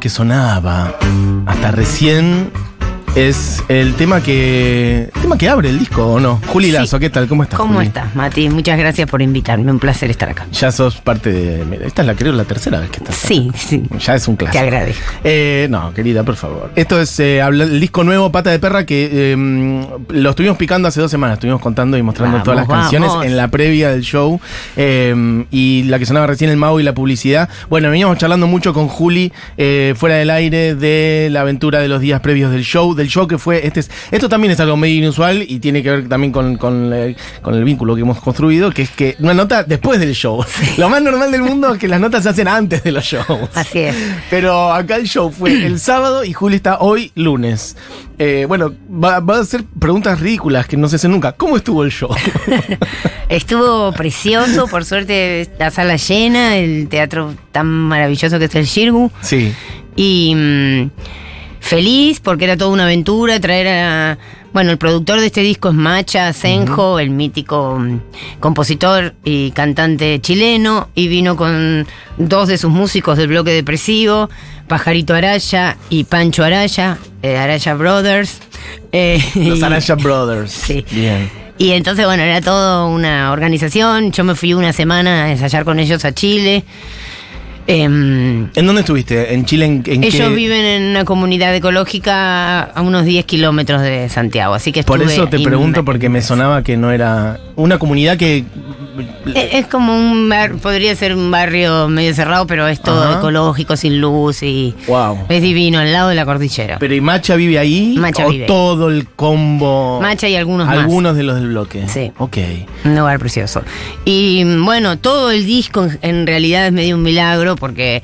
Que sonaba hasta recién es el tema que tema que abre el disco, ¿o no? Juli Sí. Lazo, ¿qué tal? ¿Cómo estás? ¿Cómo Juli? estás, Mati? Muchas gracias por invitarme. Un placer estar acá. Ya sos parte de. Esta es la creo la tercera vez que estás. acá. Sí, sí. Ya es un Te clásico. agradezco. Eh, no, querida, por favor. Esto es eh, el disco nuevo, Pata de Perra, que eh, lo estuvimos picando hace dos semanas. Estuvimos contando y mostrando Vamos, todas las canciones en la previa del show. eh, y la que sonaba recién el Mau y la publicidad. Bueno, veníamos charlando mucho con Juli eh, fuera del aire de la aventura de los días previos del show. Del show que fue. Este es- esto también es algo medio inusual y tiene que ver también con, con, eh, con el vínculo que hemos construido, que es que una nota después del show. Lo más normal del mundo es que las notas se hacen antes de los shows. Así es. Pero acá el show fue el sábado y Juli está hoy lunes. Eh, bueno, va, va a hacer preguntas ridículas que no se hacen nunca. ¿Cómo estuvo el show? Estuvo precioso, por suerte la sala llena, el teatro tan maravilloso que es el Shirgu. sí. Y mm, feliz porque era toda una aventura traer a... Bueno, el productor de este disco es Macha Senjo, el mítico mm, compositor y cantante chileno, y vino con dos de sus músicos del bloque depresivo, Pajarito Araya y Pancho Araya, eh, Araya Brothers. eh, Los Araya Brothers. Sí. Bien. y entonces, bueno, era toda una organización. Yo me fui una semana a ensayar con ellos a Chile. Em, ¿En dónde estuviste? ¿En Chile? ¿En, en ellos qué? viven en una comunidad ecológica a unos 10 kilómetros de Santiago, así que Por eso te pregunto, porque me sonaba que no era una comunidad que. Es es como un bar, podría ser un barrio medio cerrado, pero es todo Ajá. ecológico, sin luz y Wow. es divino, al lado de la cordillera. Pero ¿y Macha vive ahí? Macha ¿O vive ahí. todo el combo? Macha y algunos más. Algunos de los del bloque. Sí. Ok. Un lugar precioso. Y bueno, todo el disco en, en realidad es medio un milagro porque,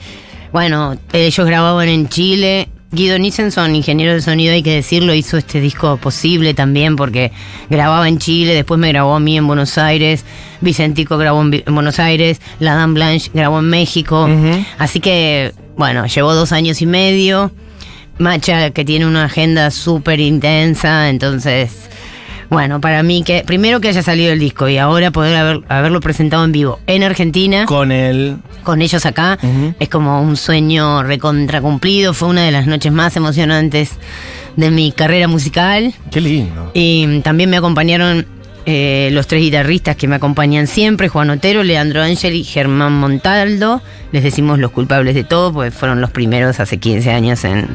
bueno, ellos grababan en Chile. Guido Nissenson, ingeniero de sonido, hay que decirlo, hizo este disco posible también porque grababa en Chile, después me grabó a mí en Buenos Aires, Vicentico grabó en, Buenos Aires, La Dame Blanche grabó en México. Así que, bueno, llevó dos años y medio. Macha, que tiene una agenda súper intensa, entonces, bueno, para mí que, primero que haya salido el disco y ahora poder haber- haberlo presentado en vivo en Argentina, con, Con el. ellos acá, es como un sueño recontra cumplido, fue una de las noches más emocionantes de mi carrera musical. Qué lindo. Y también me acompañaron eh, los tres guitarristas que me acompañan siempre, Juan Otero, Leandro Ángel y Germán Montaldo. Les decimos los culpables de todo, porque fueron los primeros hace 15 años en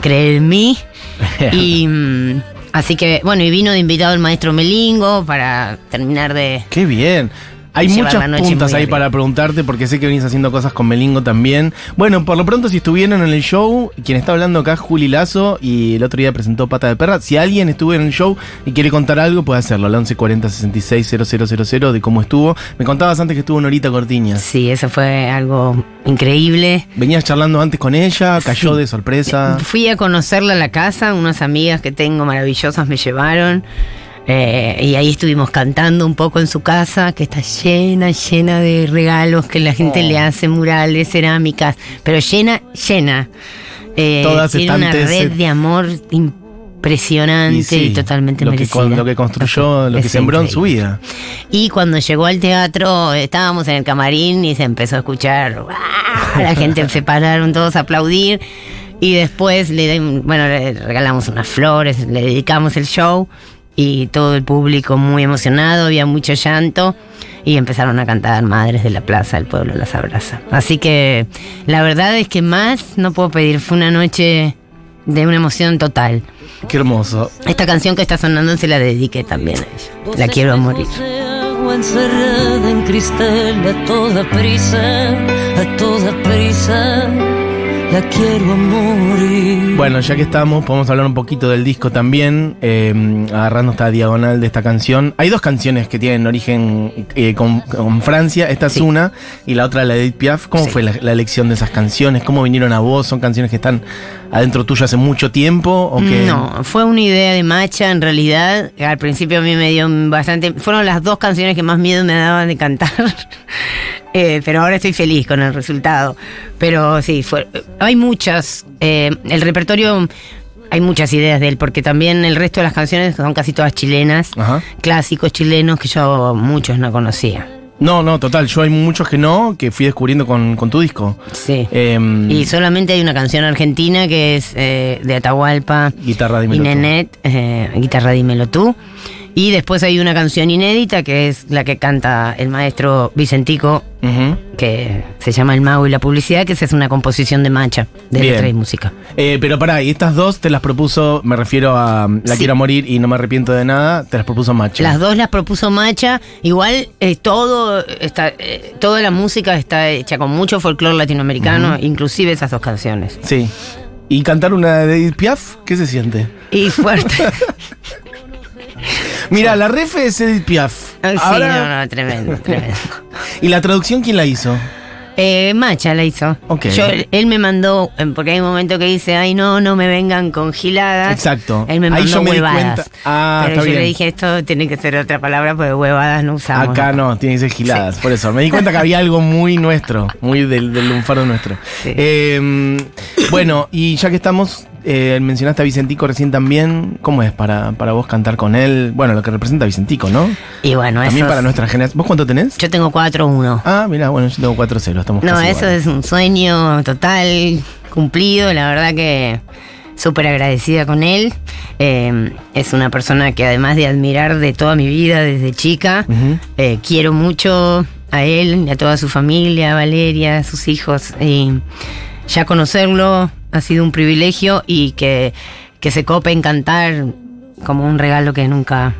creer en mí. y mm, así que, bueno, y vino de invitado el maestro Melingo para terminar de... Qué bien. Hay muchas puntas ahí arriba. para preguntarte porque sé que venís haciendo cosas con Melingo también. Bueno, por lo pronto si estuvieron en el show, quien está hablando acá es Juli Lazo y el otro día presentó Pata de Perra. Si alguien estuvo en el show y quiere contar algo, puede hacerlo al 1140 66 000 de cómo estuvo. Me contabas antes que estuvo Norita Cortiñas. Sí, eso fue algo increíble. Venías charlando antes con ella, cayó Sí. de sorpresa. Fui a conocerla a la casa, unas amigas que tengo maravillosas me llevaron. Eh, y ahí estuvimos cantando un poco en su casa, que está llena, llena de regalos que la gente Oh. le hace, murales, cerámicas, pero llena, llena. Eh, Todas tiene una red eh, de amor impresionante y, sí, totalmente lo merecida. lo que construyó, lo que sembró en su vida. Y cuando llegó al teatro, estábamos en el camarín y se empezó a escuchar, la gente se pararon todos a aplaudir. Y después le, den- bueno, le regalamos unas flores, le dedicamos el show y todo el público muy emocionado, había mucho llanto y empezaron a cantar Madres de la Plaza, el pueblo las abraza. Así que la verdad es que más no puedo pedir, fue una noche de una emoción total. Qué hermoso. Esta canción que está sonando se la dediqué también a ella. La quiero a morir. encerrada en cristal a toda prisa, a toda prisa, la quiero a morir. Bueno, ya que estamos, podemos hablar un poquito del disco también, eh, agarrando esta diagonal de esta canción. Hay dos canciones que tienen origen eh, con, con Francia, esta es una y la otra la de Edith Piaf. ¿Cómo Sí. fue la, la elección de esas canciones? ¿Cómo vinieron a vos? ¿Son canciones que están adentro tuyo hace mucho tiempo? ¿O que No, fue una idea de Macha en realidad. Al principio a mí me dio bastante... Fueron las dos canciones que más miedo me daban de cantar. Eh, pero ahora estoy feliz con el resultado. Pero sí, fue, hay muchas. eh, el repertorio... Hay muchas ideas de él, porque también el resto de las canciones son casi todas chilenas, Ajá. clásicos chilenos que yo muchos no conocía. No, no, total. Yo hay muchos que no, que fui descubriendo con, con tu disco. Sí. Em, Y solamente hay una canción argentina que es eh, de Atahualpa Guitarra y Dímelo tú. Nenet, guitarra dímelo tú. Y después hay una canción inédita que es la que canta el maestro Vicentico, que se llama El Mago y la Publicidad, que esa es una composición de Macha, de letra y música. Eh, pero pará, y estas dos te las propuso, me refiero a La Sí. quiero morir y no me arrepiento de nada, te las propuso Macho. Las dos las propuso Macha. Igual eh, todo está, eh, toda la música está hecha con mucho folclore latinoamericano, inclusive esas dos canciones. Sí. ¿Y cantar una de Edith Piaf? ¿Qué se siente? Y fuerte. Mira, la ref es Edith Piaf. Ay, sí, Ahora- no, no, tremendo, tremendo. ¿Y la traducción quién la hizo? Eh, Macha la hizo. Ok. Yo, él me mandó, eh, porque hay un momento que dice, ay no, no me vengan con giladas. Exacto. Él me Ahí mandó yo me di huevadas. cuenta. Ah, Pero está yo bien. le dije, esto tiene que ser otra palabra, porque huevadas no usamos. Acá no, tiene que ser giladas, por eso. Me di cuenta que había algo muy nuestro, muy del, del lunfardo nuestro. Sí. Eh, bueno, y ya que estamos, eh, mencionaste a Vicentico recién también. ¿Cómo es para, para vos cantar con él? Bueno, lo que representa a Vicentico, ¿no? Y bueno, También para nuestra generación. ¿Vos cuánto tenés? Yo tengo 4-1. Ah, mira, bueno, yo tengo 4-0, estamos No, casi eso es un sueño total, cumplido, la verdad que súper agradecida con él. Eh, es una persona que además de admirar de toda mi vida desde chica, eh, quiero mucho a él, y a toda su familia, a Valeria, a sus hijos. Y ya conocerlo ha sido un privilegio y que, que se cope en cantar como un regalo que nunca,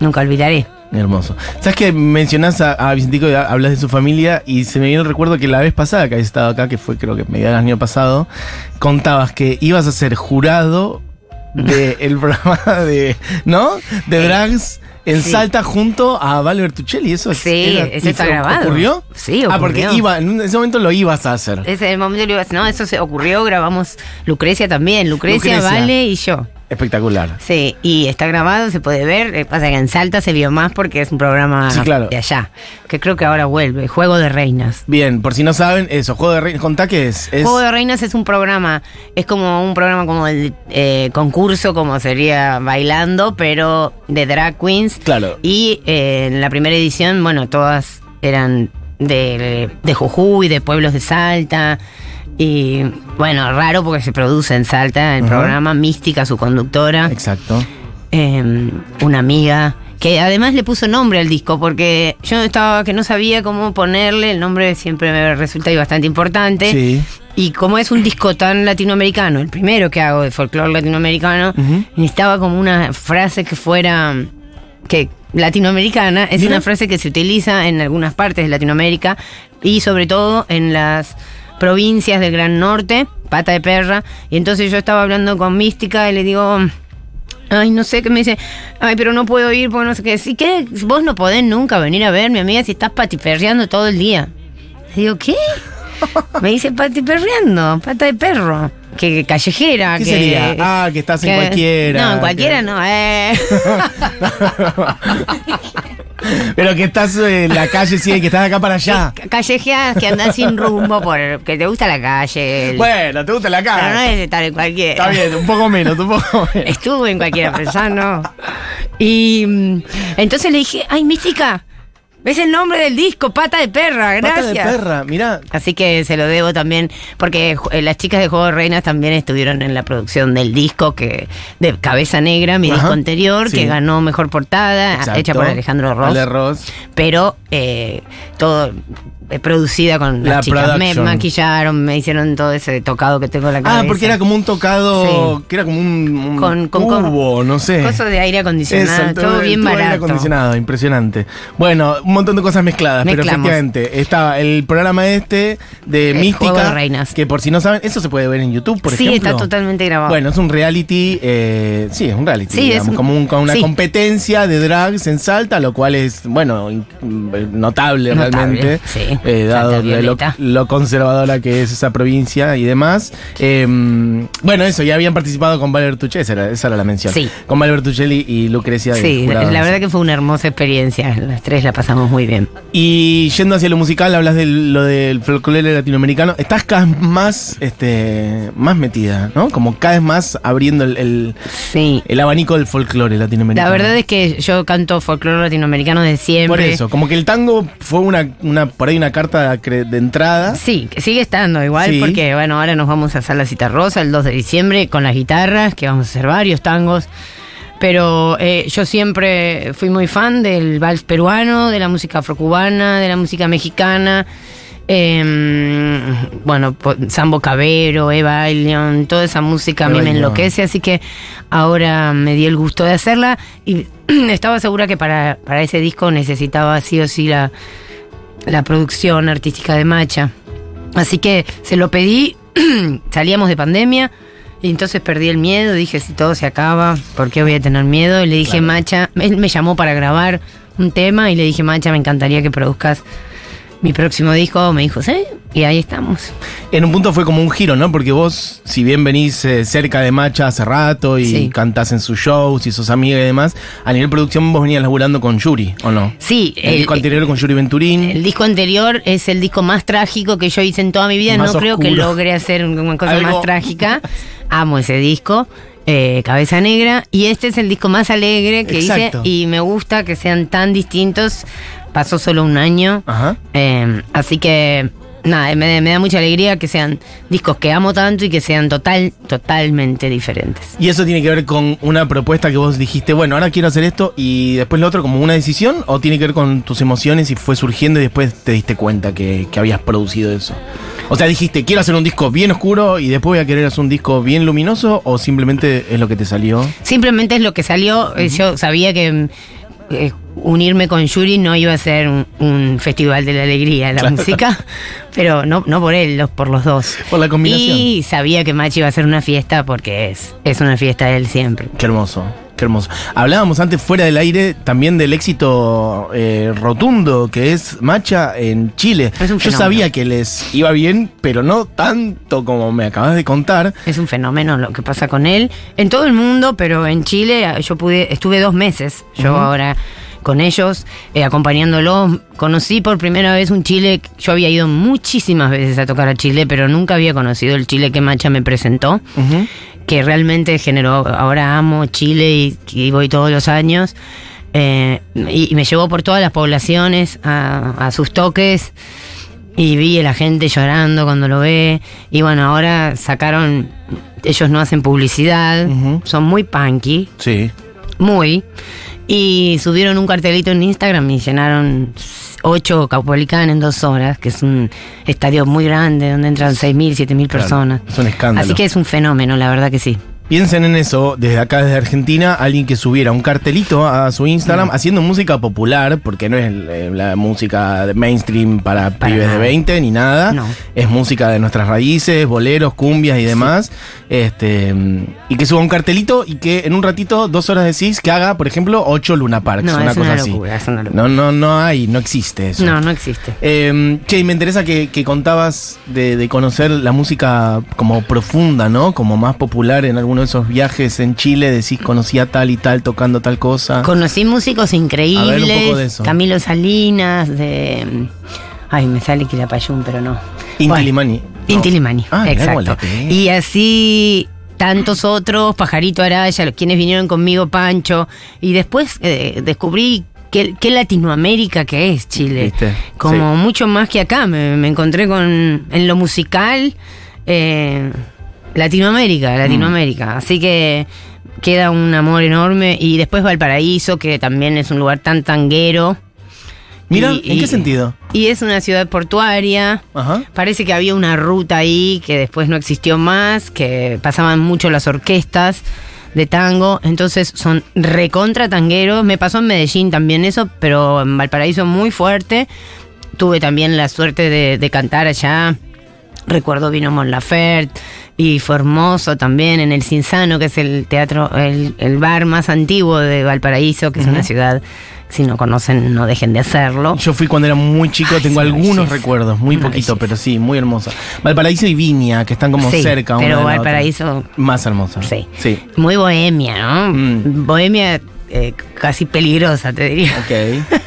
nunca olvidaré. Hermoso. ¿Sabes que mencionás a, a Vicentico y hablas de su familia? Y se me viene el recuerdo que la vez pasada que habías estado acá, que fue creo que mediados del año pasado, contabas que ibas a ser jurado del programa de. ¿No? De drags en Sí. Salta junto a Val Bertuccelli. Eso es- Sí, era- eso está grabado. ¿Ocurrió? Sí, Ah, porque ocurrió. iba, en ese momento lo ibas a hacer. Ese es el momento que le iba a- No, eso se ocurrió, grabamos Lucrecia también. Lucrecia, Lucrecia. Vale y yo. Espectacular. Sí, y está grabado, se puede ver. Eh, Pasa que en Salta se vio más porque es un programa Sí, claro. de allá. Que creo que ahora vuelve. Juego de Reinas. Bien, por si no saben, eso, Juego de Reyes, contá qué es. es Juego de Reinas es un programa, es como un programa como el eh, concurso, como sería bailando, pero de drag queens. Claro. Y eh, en la primera edición, bueno, todas eran de, de Jujuy, de pueblos de Salta. Y bueno, raro porque se produce en Salta el programa. Mística, su conductora. Exacto. eh, una amiga. Que además le puso nombre al disco, porque yo estaba que no sabía cómo ponerle, el nombre siempre me resulta bastante importante. Sí. Y como es un disco tan latinoamericano, el primero que hago de folclore latinoamericano, Ujú. necesitaba como una frase que fuera que latinoamericana, es una frase que se utiliza en algunas partes de Latinoamérica y sobre todo en las provincias del Gran Norte, pata de perra, y entonces yo estaba hablando con Mística y le digo, ay, no sé, qué me dice, ay, pero no puedo ir porque no sé qué, si qué, vos no podés nunca venir a verme, amiga, si estás patiperreando todo el día. Le digo, ¿qué? Me dice patiperreando, pata de perro. Que callejera. ¿Qué que, sería? Ah, que estás en cualquiera, No, en cualquiera que- no, eh. Pero que estás en la calle, sí, que estás de acá para allá. Callejeas que andás sin rumbo porque te gusta la calle. el- Bueno, te gusta la pero no es estar en cualquiera. Está bien, un poco menos, un poco menos. Estuve en cualquiera, pero ya no. Y mm, entonces le dije, ay, Mística, ¿ves el nombre del disco? Pata de perra, Pata gracias. de perra, mirá. Así que se lo debo también, porque eh, las chicas de Juego de Reinas también estuvieron en la producción del disco que de Cabeza Negra, mi Ajá, disco anterior, sí. que ganó mejor portada, Exacto. hecha por Alejandro Ross, Ale Ross. pero eh, todo producida con La las chicas. Me maquillaron, me hicieron todo ese tocado que tengo en la cabeza. Ah, porque era como un tocado, Sí. que era como un, un Con- con- cubo, no sé. Cosas de aire acondicionado, Eso, todo bien aire barato. acondicionado, impresionante. Bueno, un montón de cosas mezcladas, pero Mezclamos. efectivamente estaba el programa este de El Mística, Juego de Reinas. que por si no saben, eso se puede ver en YouTube, por sí, ejemplo. está totalmente grabado. Bueno, es un reality, eh, sí, es un reality, Sí, digamos, es un- como un- con una sí. competencia de drags en Salta, lo cual es, bueno, in- notable, Notable, realmente, sí. Eh, dado de lo, conservadora que es esa provincia y demás. Eh, bueno, eso, ya habían participado con Valer Tuche, esa era, esa era la mención. Sí. Con Valer Tuchelli y Lucrecia. de Sí, la, la verdad que fue una hermosa experiencia. Las tres la pasamos pasamos muy bien. Y yendo hacia lo musical, hablas de lo del folclore latinoamericano. Estás cada vez más, este, más metida, ¿no? Como cada vez más abriendo el, el, Sí. el abanico del folclore latinoamericano. La verdad es que yo canto folclore latinoamericano de siempre. Por eso, como que el tango fue una, una por ahí una carta cre- de entrada. Sí, que sigue estando igual Sí. porque bueno, ahora nos vamos a hacer la cita rosa el 2 de diciembre con las guitarras, que vamos a hacer varios tangos. Pero eh, yo siempre fui muy fan del vals peruano, de la música afrocubana, de la música mexicana. em, bueno, Sambo Cabero, Eva León, toda esa música a mí me enloquece, así que ahora me di el gusto de hacerla y estaba segura que para, para ese disco necesitaba sí o sí la, la producción artística de Macha. Así que se lo pedí, salíamos de pandemia y entonces perdí el miedo, dije si todo se acaba, ¿por qué voy a tener miedo? Y le dije Macha, él me llamó para grabar un tema y le dije Macha, me encantaría que produzcas mi próximo disco, me dijo, sí, y ahí estamos. En un punto fue como un giro, ¿no? Porque vos, si bien venís eh, cerca de Macha hace rato y Sí. cantás en sus shows y sos amiga y demás, a nivel producción vos venías laburando con Yuri, ¿o no? Sí, El, disco anterior con Yuri Venturín. El disco anterior es el disco más trágico que yo hice en toda mi vida. Más no creo que logre hacer una cosa Algo. más trágica. Amo ese disco. eh, Cabeza Negra. Y este es el disco más alegre que Exacto. hice. Y me gusta que sean tan distintos. Pasó solo un año. Ajá. Eh, así que, nada, me, me da mucha alegría que sean discos que amo tanto y que sean total, totalmente diferentes. ¿Y eso tiene que ver con una propuesta que vos dijiste, bueno, ahora quiero hacer esto y después lo otro como una decisión? ¿O tiene que ver con tus emociones y fue surgiendo y después te diste cuenta que, que habías producido eso? O sea, dijiste, quiero hacer un disco bien oscuro y después voy a querer hacer un disco bien luminoso o simplemente es lo que te salió? Simplemente es lo que salió. Yo sabía que eh, unirme con Yuri no iba a ser un, un festival de la alegría la Claro. música, pero no, no por él, los- por los dos. Por la combinación. Y sabía que Machi iba a ser una fiesta porque es, es una fiesta de él siempre. Qué hermoso, qué hermoso. Hablábamos antes fuera del aire también del éxito eh, rotundo que es Macha en Chile. Es un Yo sabía que les iba bien, pero no tanto como me acabas de contar. Es un fenómeno lo que pasa con él en todo el mundo, pero en Chile eh, yo pude, estuve dos meses, yo ahora con ellos, eh, acompañándolos. Conocí por primera vez un Chile, yo había ido muchísimas veces a tocar a Chile, pero nunca había conocido el Chile que Macha me presentó, Ujú. Que realmente generó, ahora amo Chile y, y voy todos los años. eh, y, y me llevó por todas las poblaciones a, a sus toques y vi a la gente llorando cuando lo ve. Y bueno, ahora sacaron, ellos no hacen publicidad, son muy punky, Sí. muy. Y subieron un cartelito en Instagram y llenaron ocho Caupolicán en dos horas, que es un estadio muy grande donde entran 6.000, 7.000 Claro, personas. es un escándalo. Así que es un fenómeno, la verdad que sí. Piensen en eso, desde acá, desde Argentina, alguien que subiera un cartelito a su Instagram haciendo música popular, porque no es eh, la música de mainstream para, Para pibes de nada. 20 ni nada. No. Es música de nuestras raíces, boleros, cumbias y demás. Este mm, Y que suba un cartelito y que en un ratito, dos horas decís que haga, por ejemplo, ocho Luna Parks, No, una es cosa una así. locura, es una locura. No, no, no hay, no existe eso. No, no existe. Eh, che, y me interesa que, que contabas de, de conocer la música como profunda, ¿no? Como más popular en alguno de esos viajes en Chile, decís conocía tal y tal tocando tal cosa. Conocí músicos increíbles. A ver, un poco de eso. Camilo Salinas, de. Ay, me sale Quilapayún, pero no. Inti Bueno, Limani. Inti Limani, Ah, exacto. Y así tantos otros, Pajarito Araya, los quienes vinieron conmigo, Pancho. Y después eh, descubrí qué, qué Latinoamérica que es Chile. ¿Viste? Como mucho más que acá. Me, me encontré con en lo musical. eh, Latinoamérica, Latinoamérica. Así que queda un amor enorme. Y después Valparaíso, que también es un lugar tan tanguero. Mira, ¿en y- qué sentido? Y es una ciudad portuaria. Ajá. Parece que había una ruta ahí que después no existió más, que pasaban mucho las orquestas de tango, entonces son recontra tangueros. Me pasó en Medellín también eso, pero en Valparaíso muy fuerte. Tuve también la suerte de, de cantar allá. Recuerdo vino Mon Laferte y fue hermoso también en el Cinsano, que es el teatro, el, el bar más antiguo de Valparaíso, que es una ciudad, si no conocen, no dejen de hacerlo. Yo fui cuando era muy chico, Ay, tengo una algunos recuerdos, muy Una poquito, pero sí, muy hermosa. Valparaíso y Viña, que están como Sí, cerca una pero de la otra. Valparaíso Más hermosa. Sí. Sí. Muy bohemia, ¿no? Mm. Bohemia eh, casi peligrosa, te diría. Ok.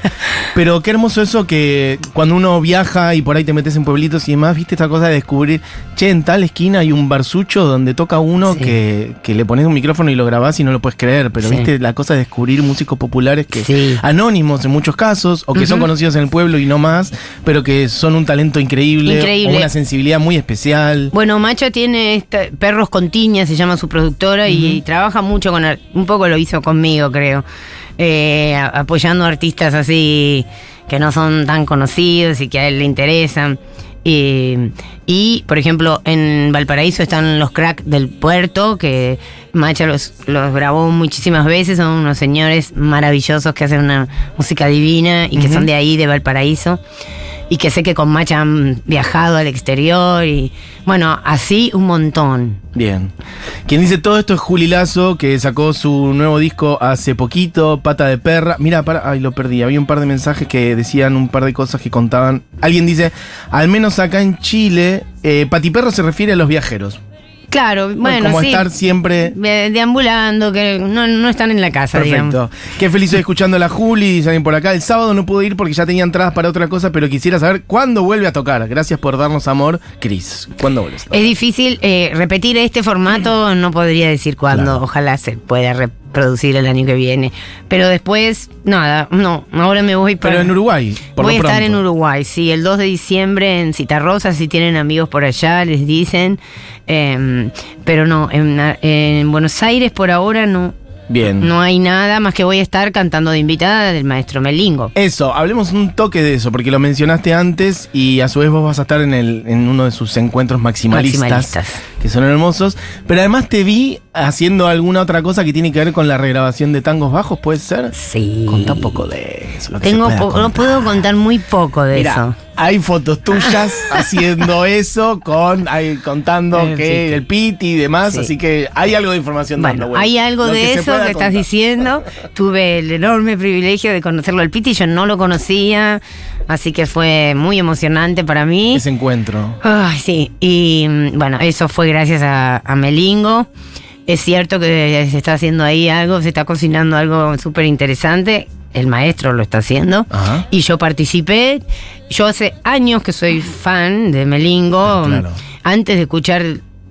Pero qué hermoso eso que cuando uno viaja y por ahí te metes en pueblitos y demás, viste esta cosa de descubrir, che, en tal esquina hay un barsucho donde toca uno Sí. que, que le pones un micrófono y lo grabás y no lo puedes creer. Pero Sí. viste la cosa de descubrir músicos populares que Sí. anónimos en muchos casos, o que son conocidos en el pueblo y no más, pero que son un talento increíble, Increíble. o una sensibilidad muy especial. Bueno, Macha tiene esta- Perros con Tiña, se llama su productora, y trabaja mucho con. Un poco lo hizo conmigo, creo. eh, a- apoyando artistas así que no son tan conocidos y que a él le interesan. Y, y, por ejemplo, en Valparaíso están los crack del puerto, que Macha los, los grabó muchísimas veces. Son unos señores maravillosos que hacen una música divina y que son de ahí, de Valparaíso y que sé que con Macha han viajado al exterior y bueno, así un montón. Bien. Quien dice todo esto es Juli Lazo, que sacó su nuevo disco hace poquito, Pata de Perra. Mira, para, ay, lo perdí. Había un par de mensajes que decían un par de cosas que contaban. Alguien dice, al menos acá en Chile, eh, Patiperro se refiere a los viajeros. Claro, bueno, Como sí. estar siempre... de- deambulando, que no, no están en la casa, digamos. Perfecto. Qué feliz estoy escuchando a la Juli, alguien por acá. El sábado no pude ir porque ya tenía entradas para otra cosa, pero quisiera saber cuándo vuelve a tocar. Gracias por darnos amor, Cris. ¿Cuándo vuelves? a tocar? Es difícil eh, repetir este formato, no podría decir cuándo. Claro. Ojalá se pueda reproducir el año que viene. Pero después, nada, no, ahora me voy para. Pero en Uruguay, por Voy a estar pronto. en Uruguay, sí, el 2 de diciembre en Citarrosa, si tienen amigos por allá, les dicen. Em, pero no, en, en Buenos Aires por ahora no, Bien. no hay nada más que voy a estar cantando de invitada del maestro Melingo. Eso, hablemos un toque de eso, porque lo mencionaste antes y a su vez vos vas a estar en, el, en uno de sus encuentros maximalistas, Maximalistas. que son hermosos. Pero además te vi haciendo alguna otra cosa que tiene que ver con la regrabación de tangos bajos, ¿puede ser? Sí. Contá un poco de eso. lo que Tengo se pueda po- no puedo contar muy poco de eso. hay fotos tuyas haciendo eso, con ahí, contando que sí. el piti y demás, Sí. así que hay algo de información dando Bueno, hay algo Lo de eso que estás diciendo. Tuve el enorme privilegio de conocerlo al Piti, yo no lo conocía, así que fue muy emocionante para mí. Ese encuentro. Ay, sí, y mm, bueno, eso fue gracias a, a Melingo. Es cierto que se está haciendo ahí algo, se está cocinando algo súper interesante. El maestro lo está haciendo. Ajá. Y yo participé. Yo hace años que soy fan de Melingo. Ah, claro. Antes de escuchar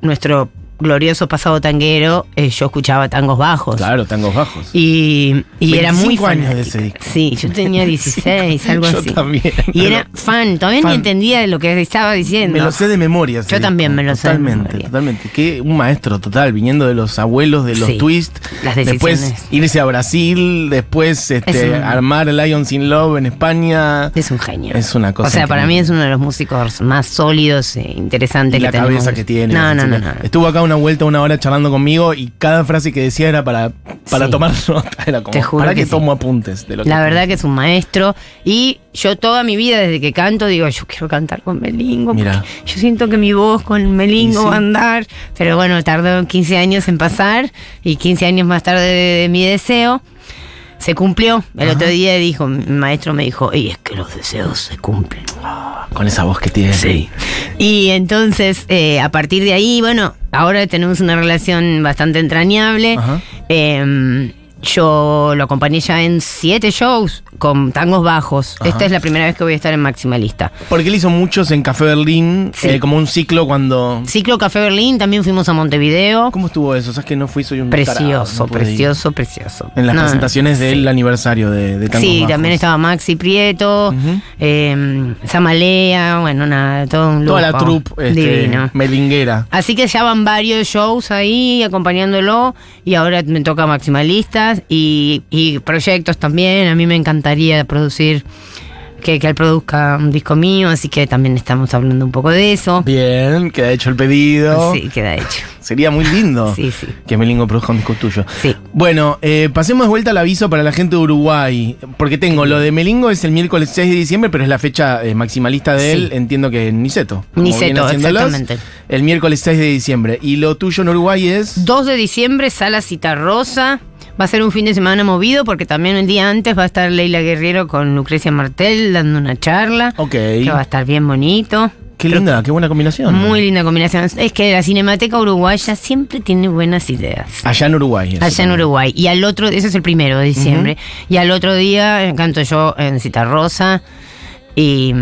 nuestro glorioso pasado tanguero, eh, yo escuchaba tangos bajos. Claro, tangos bajos. Y, y era muy 25 años de fanática. ese disco. Sí, yo tenía 16, algo Yo así. también, Y era fan, todavía fan. ni entendía de lo que estaba diciendo. Me lo sé de memoria. Yo también me lo sé de Totalmente, memoria. totalmente. Que un maestro total, viniendo de los abuelos, de los Sí, twists. las Después decisiones. irse a Brasil, después este, Es un- armar Lions in Love en España. Es un genio. Es una cosa O sea, para mí es uno de los músicos más sólidos e interesantes Y la que tenemos. cabeza que tiene. No, no, no. Estuvo acá una vuelta, una hora charlando conmigo y cada frase que decía era para, para Sí. tomar nota. Era como, Te juro para que, que sí. apuntes de lo La que verdad que es un maestro. Y yo toda mi vida, desde que canto, digo, yo quiero cantar con Melingo. porque Mira. Yo siento que mi voz con Melingo sí. va a andar. Pero bueno, tardó 15 años en pasar. Y 15 años más tarde de, de mi deseo. Se cumplió. El otro día dijo, mi maestro me dijo, y es que los deseos se cumplen. Con esa voz que tiene. Sí. Y entonces, eh, a partir de ahí, bueno, ahora tenemos una relación bastante entrañable. Ajá. Eh, yo lo acompañé ya en siete shows con tangos bajos. Ajá. Esta es la primera vez que voy a estar en Maximalista. Porque él hizo muchos en Café Berlín, Sí. eh, como un ciclo cuando... Ciclo Café Berlín, también fuimos a Montevideo. ¿Cómo estuvo eso? ¿Sabes que no fui? Soy un tarado, Precioso, no precioso, precioso. En las No, presentaciones del sí. aniversario de, de Tangos Sí, Bajos. también estaba Maxi Prieto, eh, Samalea, bueno, nada, todo un Toda la troupe este, melinguera. Así que ya van varios shows ahí acompañándolo y ahora me toca y, y proyectos también. A mí me encantaría producir, que, que él produzca un disco mío, así que también estamos hablando un poco de eso. Bien, queda hecho el pedido. Sí, queda hecho. Sería muy lindo Sí, sí. que Melingo produzca un disco tuyo. Sí. Bueno, eh, pasemos de vuelta al aviso para la gente de Uruguay. Porque tengo lo de Melingo es el miércoles 6 de diciembre, pero es la fecha eh, maximalista de él. Sí. Entiendo que en Niceto. Niceto, exactamente. El miércoles 6 de diciembre. Y lo tuyo en Uruguay es. 2 de diciembre, Sala Citarrosa. Va a ser un fin de semana movido porque también el día antes va a estar Leila Guerrero con Lucrecia Martel dando una charla. Ok. Que va a estar bien bonito. Qué linda, qué buena combinación. Muy linda combinación. Es que la Cinemateca Uruguaya siempre tiene buenas ideas. Allá en Uruguay. Allá en. Uruguay. Y al otro, ese es el primero de diciembre. Y al otro día canto yo en Citarrosa. Y.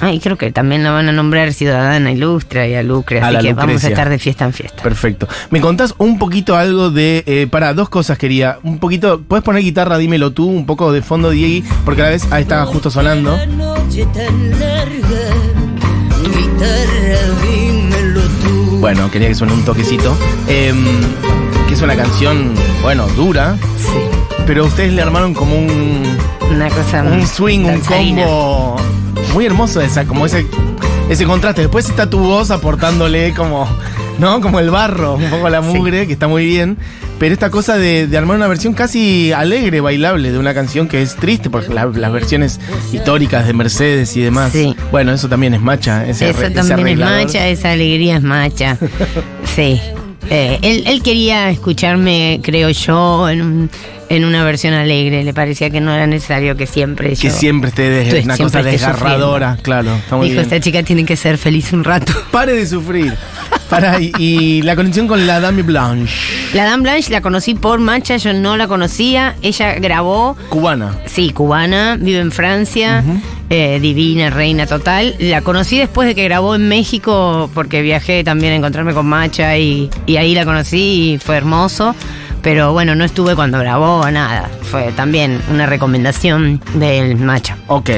Ay, creo que también la van a nombrar Ciudadana Ilustra y a Lucre. A Así la que vamos a estar de fiesta en fiesta. Perfecto. ¿Me contás un poquito algo de. Eh, para, dos cosas quería. Un poquito. ¿Puedes poner guitarra, dímelo tú? Un poco de fondo, Diego. Porque a la vez ahí estaba justo sonando. La noche tan larga, guitarra, dímelo tú. Bueno, quería que suene un toquecito. Em, que es una canción, bueno, dura. Sí. Pero ustedes le armaron como un. Una cosa. un swing, un combo muy hermoso esa, como ese, ese contraste. Después está tu voz aportándole como, ¿no? Como el barro, un poco la Sí. mugre, que está muy bien. Pero esta cosa de, de armar una versión casi alegre, bailable, de una canción que es triste, porque la- las versiones históricas de Mercedes y demás. Sí. Bueno, eso también es macha. Ese Eso ese también es macha, esa alegría es macha. Sí. Eh, él, él quería escucharme, creo yo, en, un- en una versión alegre. Le parecía que no era necesario que siempre Que yo- siempre esté de- una siempre cosa desgarradora, claro. Está muy Dijo, bien. esta chica tiene que ser feliz un rato. Pare de sufrir. Para, y, y la conexión con la Dame Blanche, La Dame Blanche la conocí por Macha, yo no la conocía. Ella grabó, cubana. sí, cubana, vive en Francia, eh, divina, reina total. La conocí después de que grabó en México, porque viajé también a encontrarme con Macha y, y ahí la conocí y fue hermoso. Pero bueno, no estuve cuando grabó nada. Fue también una recomendación del Macha. Ok,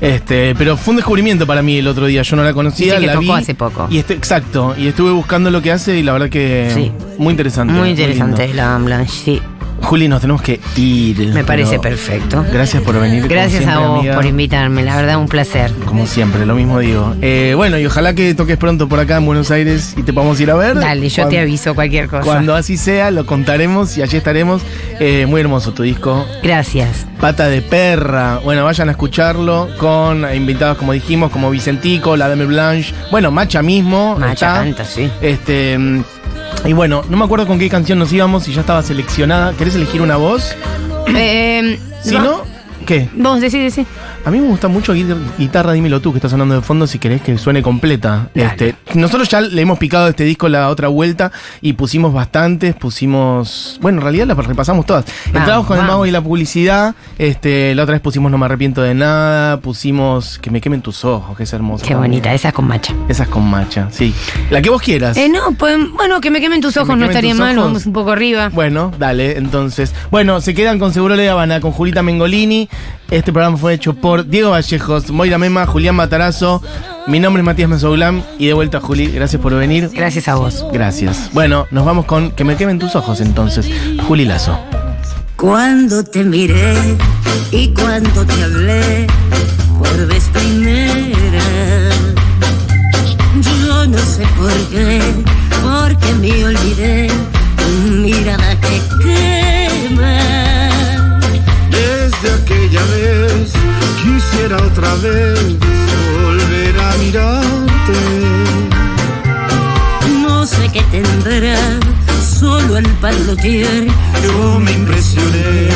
este, pero fue un descubrimiento para mí el otro día. Yo no la conocía, Dice que la tocó vi. hace poco. Y este, exacto, y estuve buscando lo que hace y la verdad que Sí. muy interesante. Muy interesante lindo. la Blanche, sí. Juli, nos tenemos que ir. Me parece perfecto. Gracias por venir. Gracias a vos amiga. por invitarme, la verdad un placer. Como siempre, lo mismo digo. Eh, bueno, y ojalá que toques pronto por acá en Buenos Aires y te podamos ir a ver. Dale, yo te aviso cualquier cosa. Cuando así sea, lo contaremos y allí estaremos. Eh, muy hermoso tu disco. Gracias. Pata de perra. Bueno, vayan a escucharlo con invitados, como dijimos, como Vicentico, la Dame Blanche. Bueno, Macha mismo. Macha canta, sí. Este. Y bueno, no me acuerdo con qué canción nos íbamos y ya estaba seleccionada. ¿Querés elegir una voz? Eh, Si no, ¿qué? Vos decís, decís. A mí me gusta mucho guitar- guitarra, dímelo tú, que estás sonando de fondo si querés que suene completa. Este, nosotros ya le hemos picado este disco la otra vuelta y pusimos bastantes, pusimos. Bueno, en realidad las repasamos todas. Entramos con el mago y la publicidad. Este, la otra vez pusimos No me arrepiento de nada. Pusimos Que me quemen tus ojos, que es hermoso. Qué también. bonita, esa es con macha. Esas con macha, sí. La que vos quieras. Eh, no, pues, bueno, que me quemen tus Que ojos no estaría mal, ojos. vamos un poco arriba. Bueno, dale, entonces. Bueno, se quedan con Seguro de Habana, con Julita Mengolini. Este programa fue hecho por Diego Vallejos, Moira Mema, Julián Matarazo. Mi nombre es Matías Mesoulam. Y de vuelta, Juli, gracias por venir. Gracias a vos. Gracias. Bueno, nos vamos con Que me quemen tus ojos entonces. Juli Lazo. Cuando te miré y cuando te hablé por vez primera, yo no sé por qué, porque me olvidé tu mirada que quisiera otra vez volver a mirarte. No sé qué tendrá, solo el parlotier. Yo me impresioné.